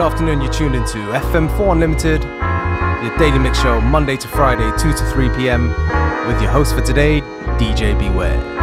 good afternoon. You're tuned into FM4 Unlimited, your daily mix show, Monday to Friday, 2 to 3 p.m., with your host for today, DJ Beware.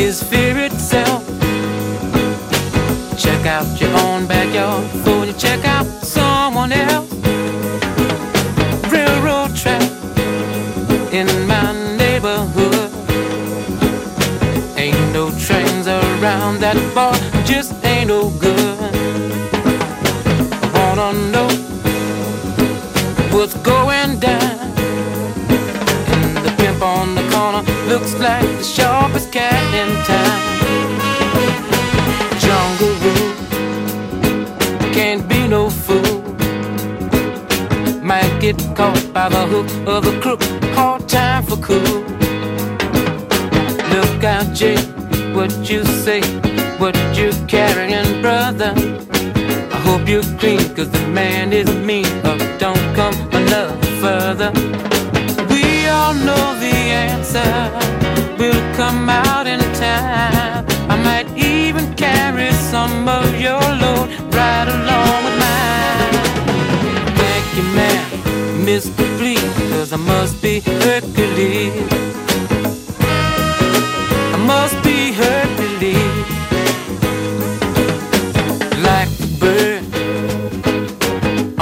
is fear itself. Check out your own backyard before you check out someone else. Railroad track in my neighborhood. Ain't no trains around that far, just ain't no good. Looks like the sharpest cat in town. Jungle rule can't be no fool. Might get caught by the hook of a crook. Hard time for cool. Look out, Jake what you say, what you're carrying, brother. I hope you're clean, cause the man is mean, or don't come another further. We all know the answer come out in time. I might even carry some of your load right along with mine. Thank you, man, Mr. Please, cause I must be Hercules I must be Hercules. Like a bird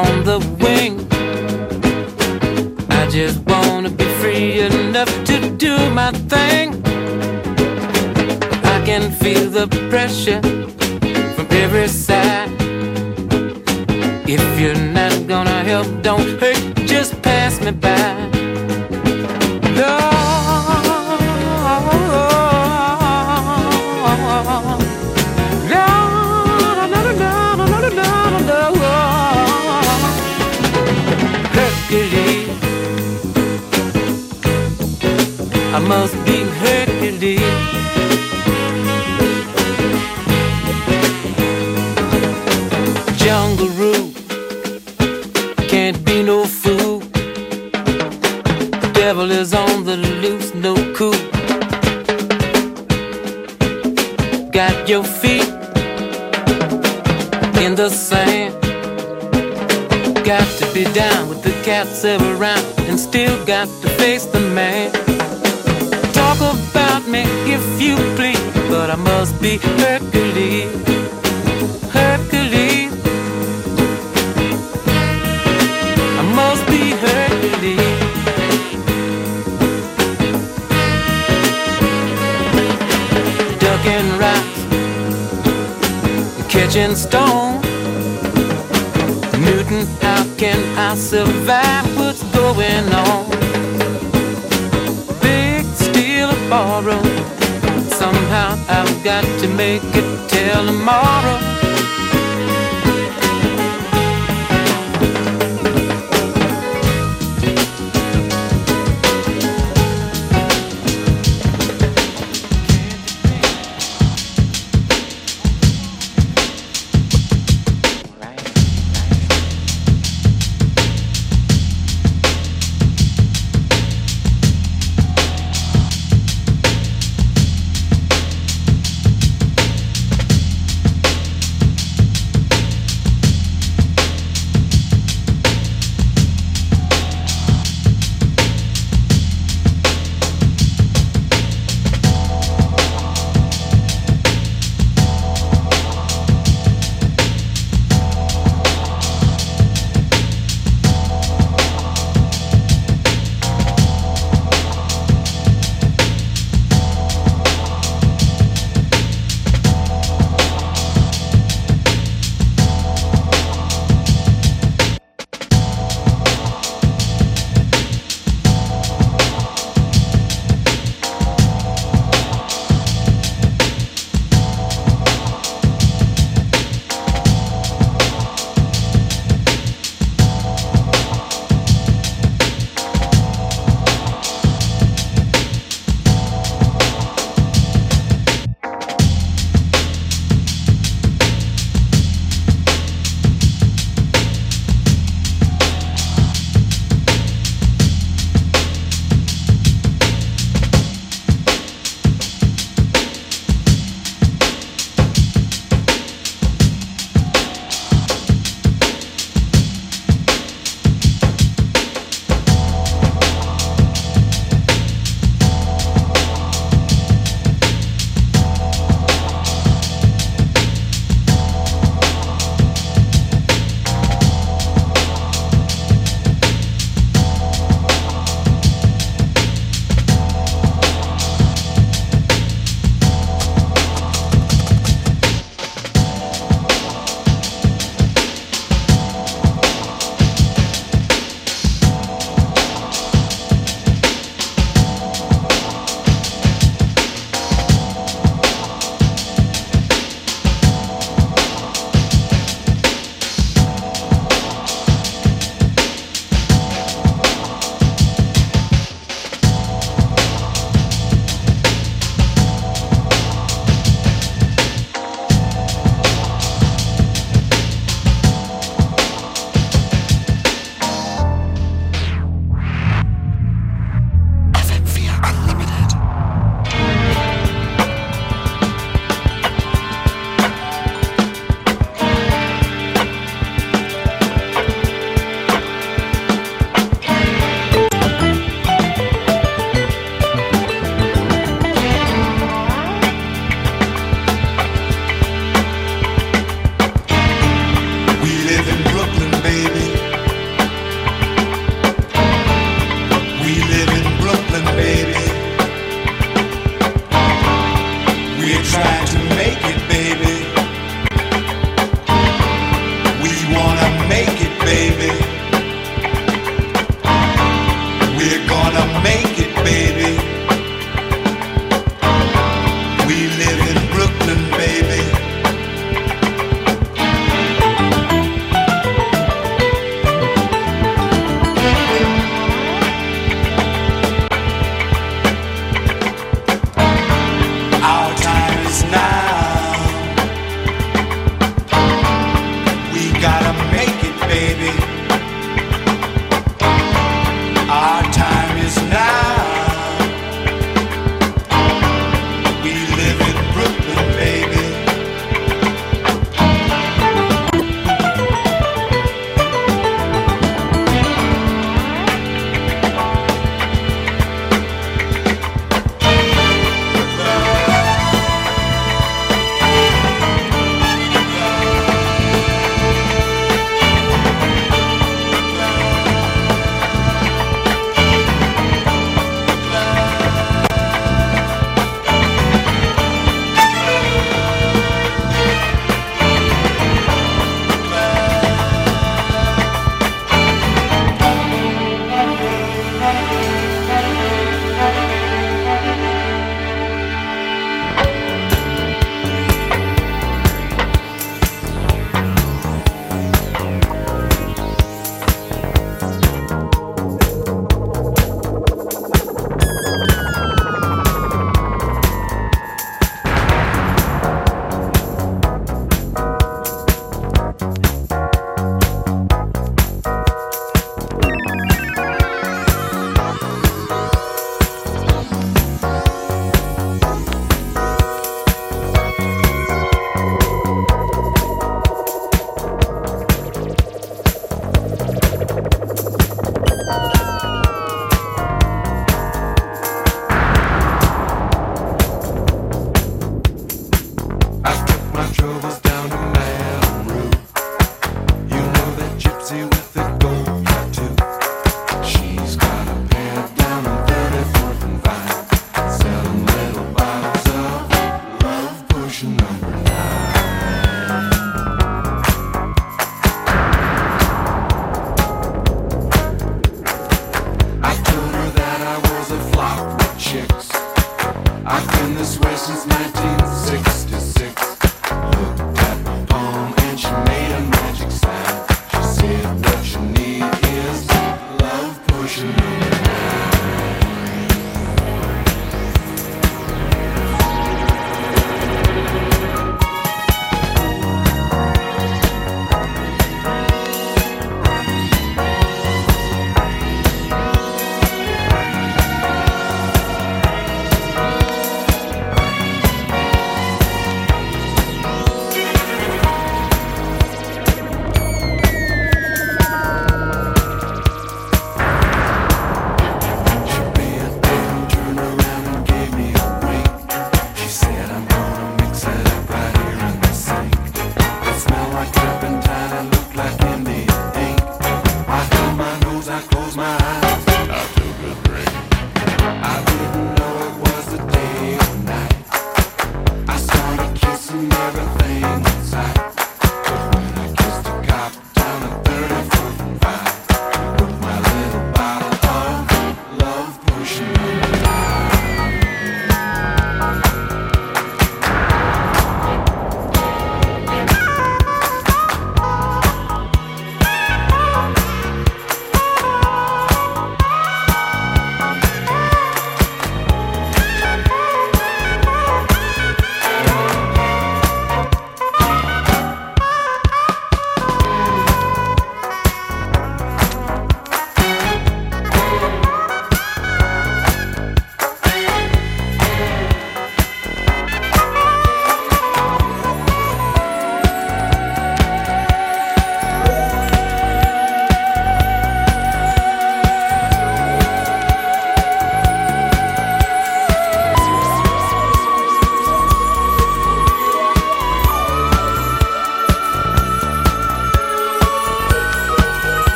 on the wing. I just wanna be free enough to do my thing. The pressure from every side. If you're not gonna help, don't hurt, just pass me by. I must be Hercules.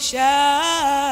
Save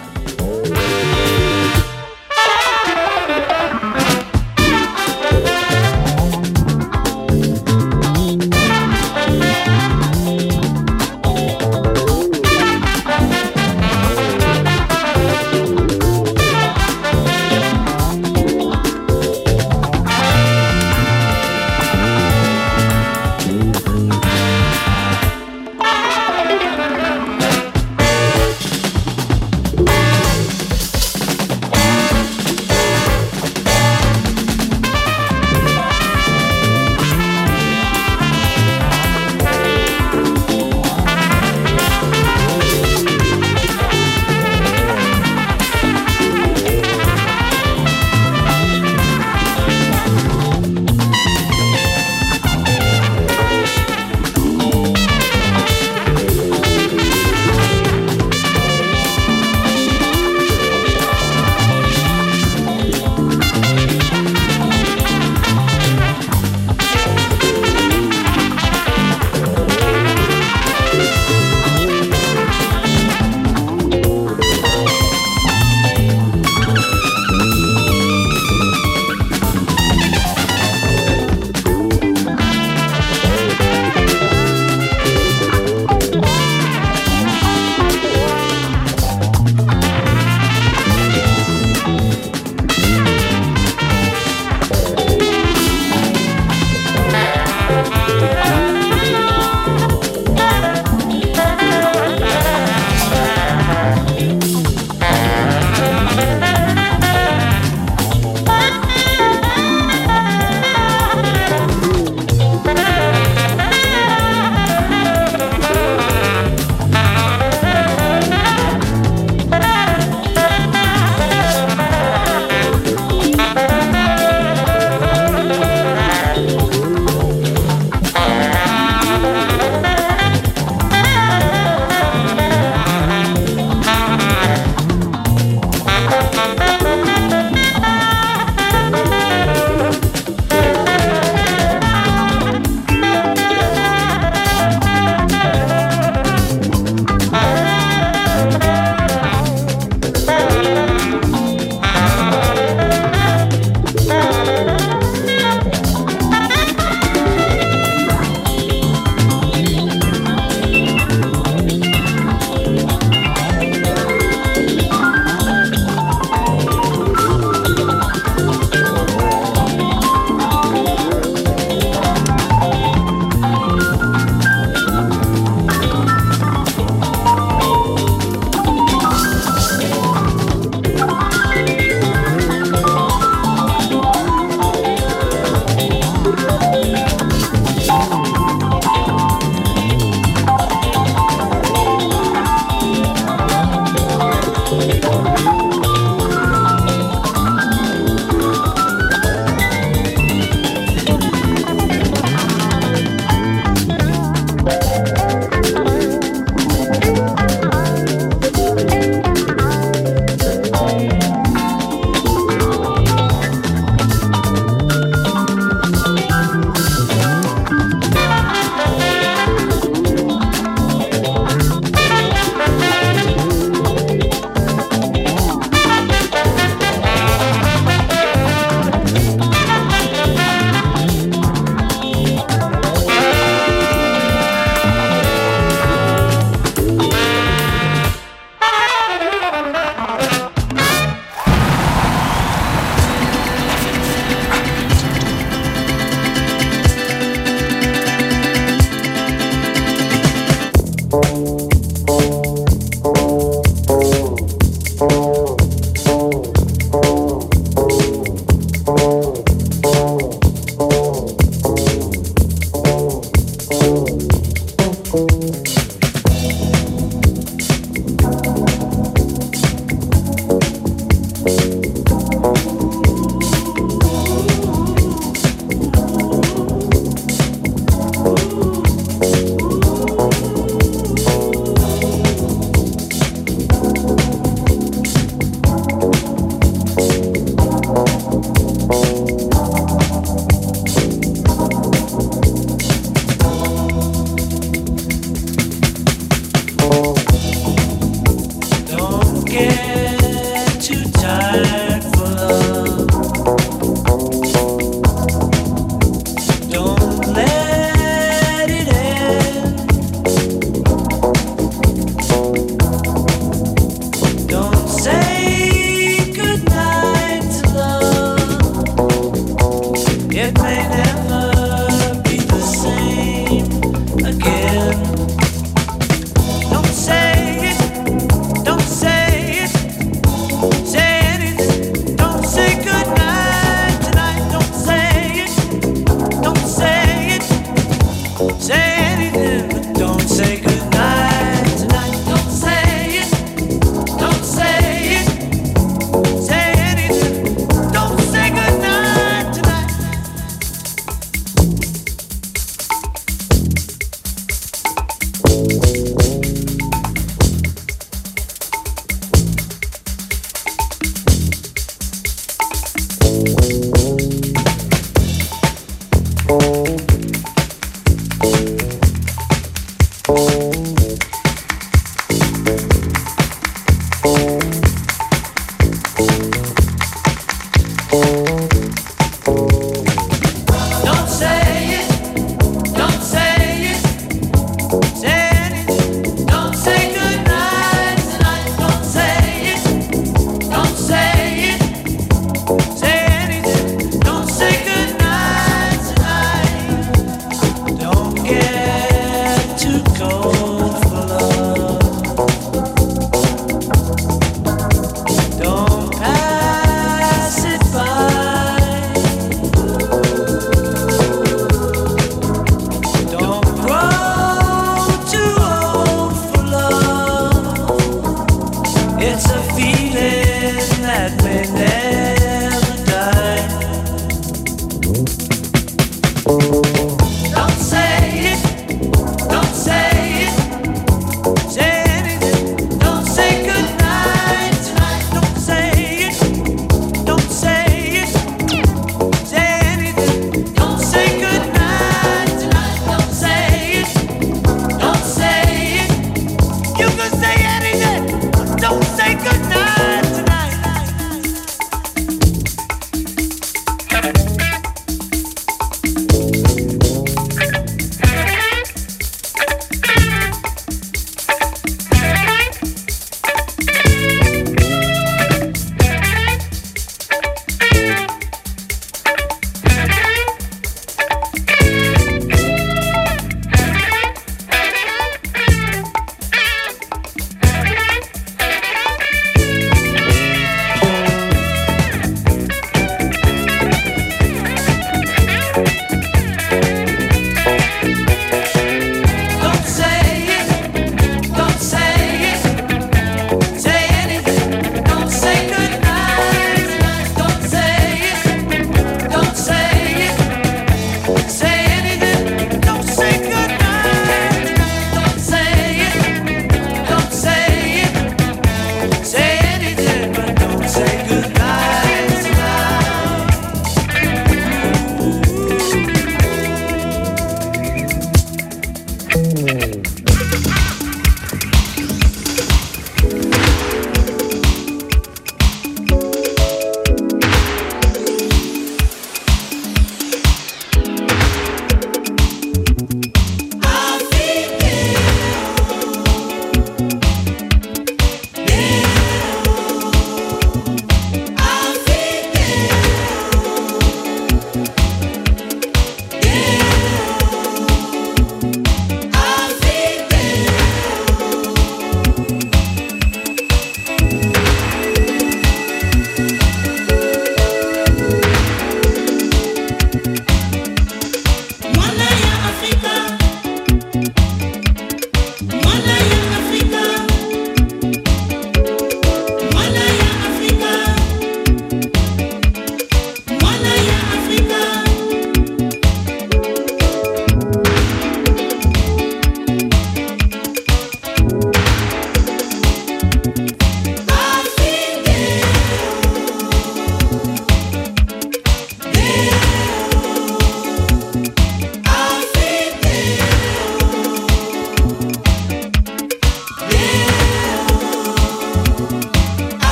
It's they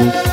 ewúrẹ́ kígbe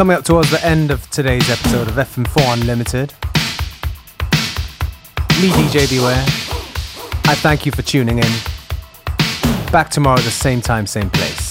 coming up towards the end of today's episode of FM4 Unlimited. Me, DJ Beware. I thank you for tuning in. Back tomorrow at the same time, same place.